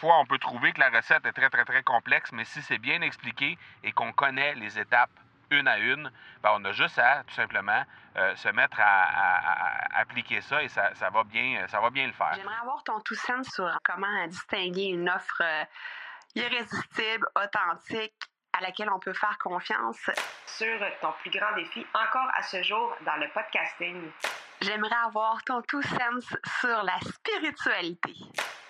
parfois, on peut trouver que la recette est très, très, très complexe, mais si c'est bien expliqué et qu'on connaît les étapes une à une, ben, on a juste à tout simplement euh, se mettre à, appliquer ça et ça, va bien, ça va bien le faire. J'aimerais avoir ton tout sens sur comment distinguer une offre euh, irrésistible, authentique, à laquelle on peut faire confiance. Sur ton plus grand défi encore à ce jour dans le podcasting. J'aimerais avoir ton tout sens sur la spiritualité.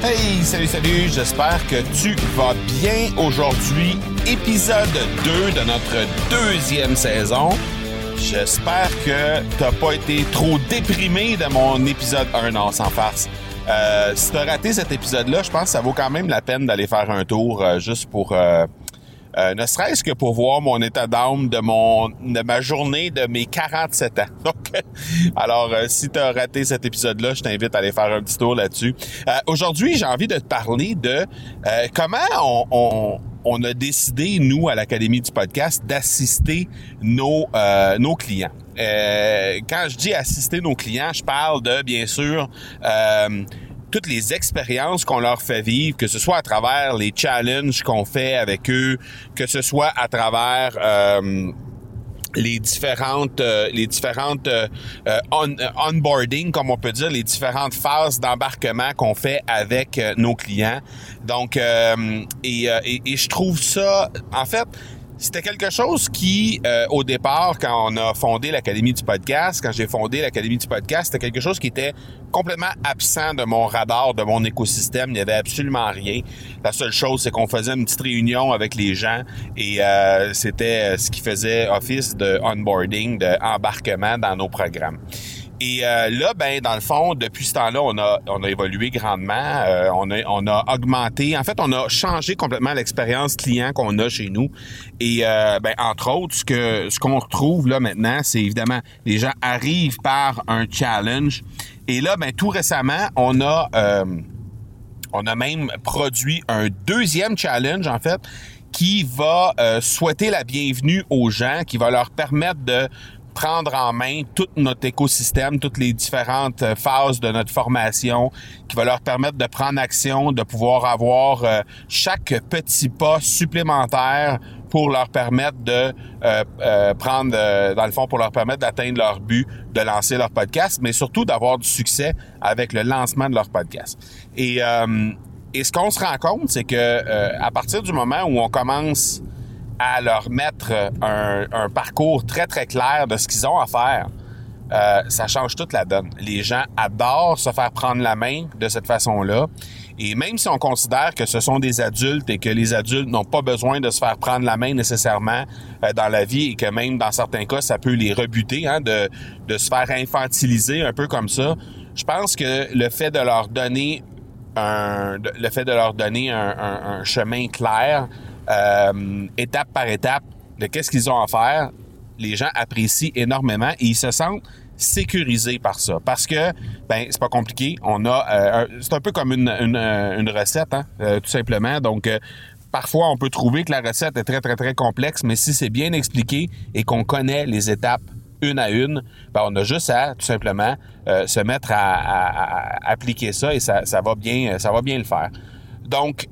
Hey, salut, salut, j'espère que tu vas bien aujourd'hui. Épisode 2 de notre deuxième saison. J'espère que t'as pas été trop déprimé de mon épisode 1, non, sans farce. Euh, si t'as raté cet épisode-là, je pense que ça vaut quand même la peine d'aller faire un tour euh, juste pour euh, euh, ne serait-ce que pour voir mon état d'âme de mon de ma journée de mes 47 ans. Donc, alors, euh, si tu as raté cet épisode-là, je t'invite à aller faire un petit tour là-dessus. Euh, aujourd'hui, j'ai envie de te parler de comment on, on, a décidé, nous, à l'Académie du podcast, d'assister nos, nos clients. quand je dis assister nos clients, je parle de, bien sûr, toutes les expériences qu'on leur fait vivre, que ce soit à travers les challenges qu'on fait avec eux, que ce soit à travers euh, les différentes euh, les différentes euh, onboarding comme on peut dire les différentes phases d'embarquement qu'on fait avec nos clients. Donc et, et, et, je trouve ça en fait c'était quelque chose qui, euh, au départ, quand on a fondé l'Académie du podcast, quand j'ai fondé l'Académie du podcast, c'était quelque chose qui était complètement absent de mon radar, de mon écosystème. Il n'y avait absolument rien. La seule chose, c'est qu'on faisait une petite réunion avec les gens et euh, c'était ce qui faisait office de onboarding, d'embarquement dans nos programmes. Et euh, là, ben, dans le fond, depuis ce temps-là, on a, on a évolué grandement. Euh, on, a, on a augmenté. En fait, on a changé complètement l'expérience client qu'on a chez nous. Et euh, ben, entre autres, ce que ce qu'on retrouve là maintenant, c'est évidemment les gens arrivent par un challenge. Et là, ben, tout récemment, on a on a même produit un deuxième challenge, en fait, qui va souhaiter la bienvenue aux gens, qui va leur permettre de prendre en main tout notre écosystème, toutes les différentes euh, phases de notre formation, qui va leur permettre de prendre action, de pouvoir avoir euh, chaque petit pas supplémentaire pour leur permettre de euh, prendre, dans le fond, pour leur permettre d'atteindre leur but, de lancer leur podcast, mais surtout d'avoir du succès avec le lancement de leur podcast. Et, et ce qu'on se rend compte, c'est que à partir du moment où on commence à leur mettre un, un, parcours très, très clair de ce qu'ils ont à faire, euh, ça change toute la donne. Les gens adorent se faire prendre la main de cette façon-là. Et même si on considère que ce sont des adultes et que les adultes n'ont pas besoin de se faire prendre la main nécessairement euh, dans la vie et que même dans certains cas, ça peut les rebuter, hein, de, de se faire infantiliser un peu comme ça, je pense que le fait de leur donner un, le fait de leur donner un, un, un chemin clair, euh, étape par étape de qu'est-ce qu'ils ont à faire, les gens apprécient énormément et ils se sentent sécurisés par ça. Parce que, ben, c'est pas compliqué. On a, euh, c'est un peu comme une, une, une recette, hein, euh, tout simplement. Donc, parfois, on peut trouver que la recette est très, très, très complexe, mais si c'est bien expliqué et qu'on connaît les étapes une à une, ben, on a juste à tout simplement se mettre à, appliquer ça et ça, ça va bien, ça va bien le faire. Donc,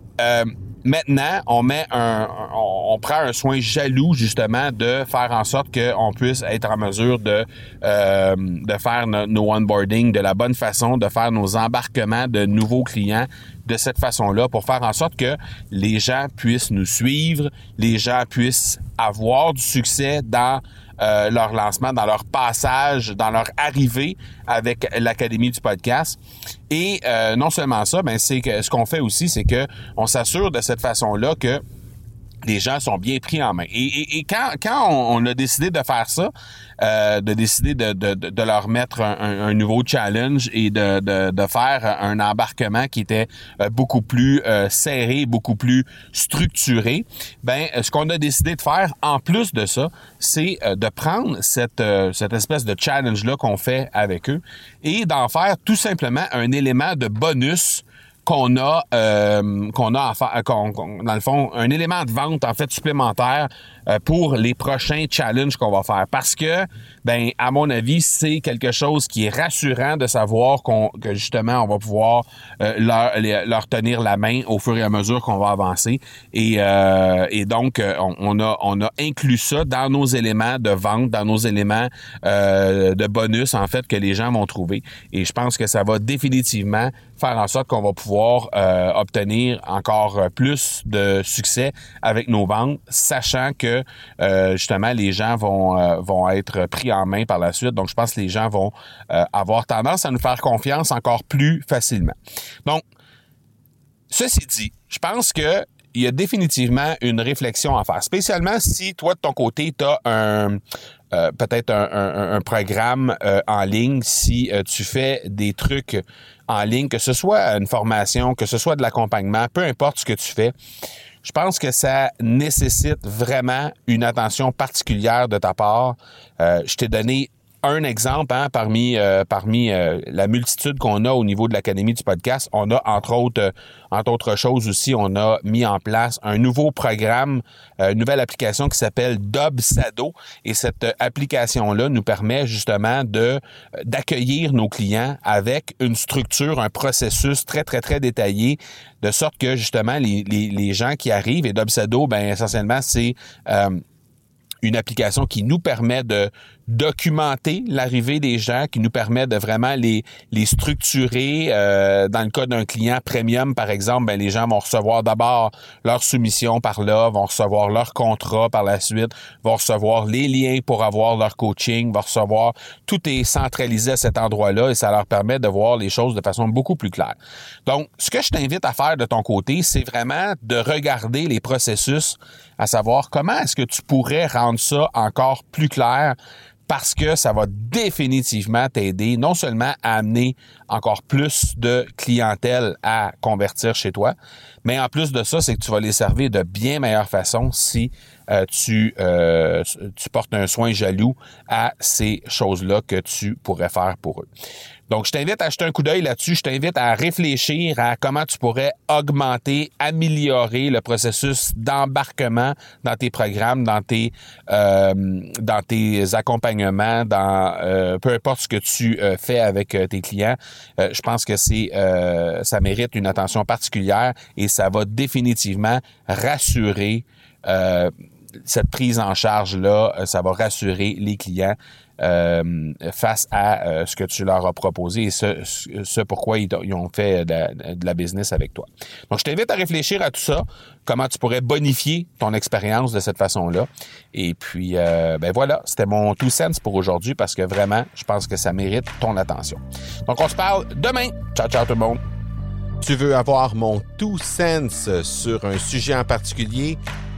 Maintenant, on met un, on, prend un soin jaloux justement de faire en sorte qu'on puisse être en mesure de euh, de faire nos onboarding de la bonne façon, de faire nos embarquements de nouveaux clients de cette façon-là pour faire en sorte que les gens puissent nous suivre, les gens puissent avoir du succès dans euh, leur lancement, dans leur passage, dans leur arrivée avec l'Académie du podcast. Et euh, non seulement ça, mais c'est que ce qu'on fait aussi, c'est que on s'assure de cette façon-là que les gens sont bien pris en main. Et, quand, on, a décidé de faire ça, euh, de décider de, leur mettre un, nouveau challenge et de, faire un embarquement qui était euh, beaucoup plus euh, serré, beaucoup plus structuré, ben ce qu'on a décidé de faire en plus de ça, c'est de prendre cette espèce de challenge-là qu'on fait avec eux et d'en faire tout simplement un élément de bonus qu'on a euh, qu'on a à dans le fond un élément de vente en fait supplémentaire euh, pour les prochains challenges qu'on va faire. Parce que ben à mon avis c'est quelque chose qui est rassurant de savoir qu'on que justement on va pouvoir euh, leur, leur tenir la main au fur et à mesure qu'on va avancer. Et, et donc on, a on a inclus ça dans nos éléments de vente dans nos éléments de bonus en fait que les gens vont trouver. Et je pense que ça va définitivement faire en sorte qu'on va pouvoir euh, obtenir encore plus de succès avec nos ventes, sachant que euh, justement les gens vont euh, vont être pris en main par la suite. Donc je pense que les gens vont avoir tendance à nous faire confiance encore plus facilement. Donc ceci dit, je pense que il y a définitivement une réflexion à faire, spécialement si toi de ton côté tu as un peut-être un, programme en ligne, si tu fais des trucs en ligne, que ce soit une formation, que ce soit de l'accompagnement, peu importe ce que tu fais, je pense que ça nécessite vraiment une attention particulière de ta part. Euh, je t'ai donné un exemple hein, parmi euh, euh, la multitude qu'on a au niveau de l'académie du podcast. On a entre autres euh, entre autres choses aussi, on a mis en place un nouveau programme, une nouvelle application qui s'appelle Dubsado et cette application là nous permet justement de d'accueillir nos clients avec une structure, un processus très très très détaillé de sorte que justement les, gens qui arrivent et Dubsado ben essentiellement c'est une application qui nous permet de documenter l'arrivée des gens, qui nous permet de vraiment les, les structurer. Euh, dans le cas d'un client premium, par exemple, ben, les gens vont recevoir d'abord leur soumission par là, vont recevoir leur contrat par la suite, vont recevoir les liens pour avoir leur coaching, vont recevoir... Tout est centralisé à cet endroit-là et ça leur permet de voir les choses de façon beaucoup plus claire. Donc, ce que je t'invite à faire de ton côté, c'est vraiment de regarder les processus, à savoir comment est-ce que tu pourrais rendre ça encore plus clair parce que ça va définitivement t'aider non seulement à amener encore plus de clientèle à convertir chez toi, mais en plus de ça, c'est que tu vas les servir de bien meilleure façon si tu, euh, tu portes un soin jaloux à ces choses-là que tu pourrais faire pour eux. Donc, je t'invite à jeter un coup d'œil là-dessus. Je t'invite à réfléchir à comment tu pourrais augmenter, améliorer le processus d'embarquement dans tes programmes, dans tes, euh, dans tes accompagnements, dans euh, peu importe ce que tu euh, fais avec tes clients. je pense que c'est ça mérite une attention particulière et ça va définitivement rassurer cette prise en charge là. Ça va rassurer les clients euh, face à euh, ce que tu leur as proposé et ce, pourquoi ils, ont fait de, la business avec toi. Donc, je t'invite à réfléchir à tout ça, comment tu pourrais bonifier ton expérience de cette façon-là. Et puis, euh, ben voilà, c'était mon two cents pour aujourd'hui parce que vraiment, je pense que ça mérite ton attention. Donc, on se parle demain. Ciao, ciao tout le monde. Tu veux avoir mon two cents sur un sujet en particulier?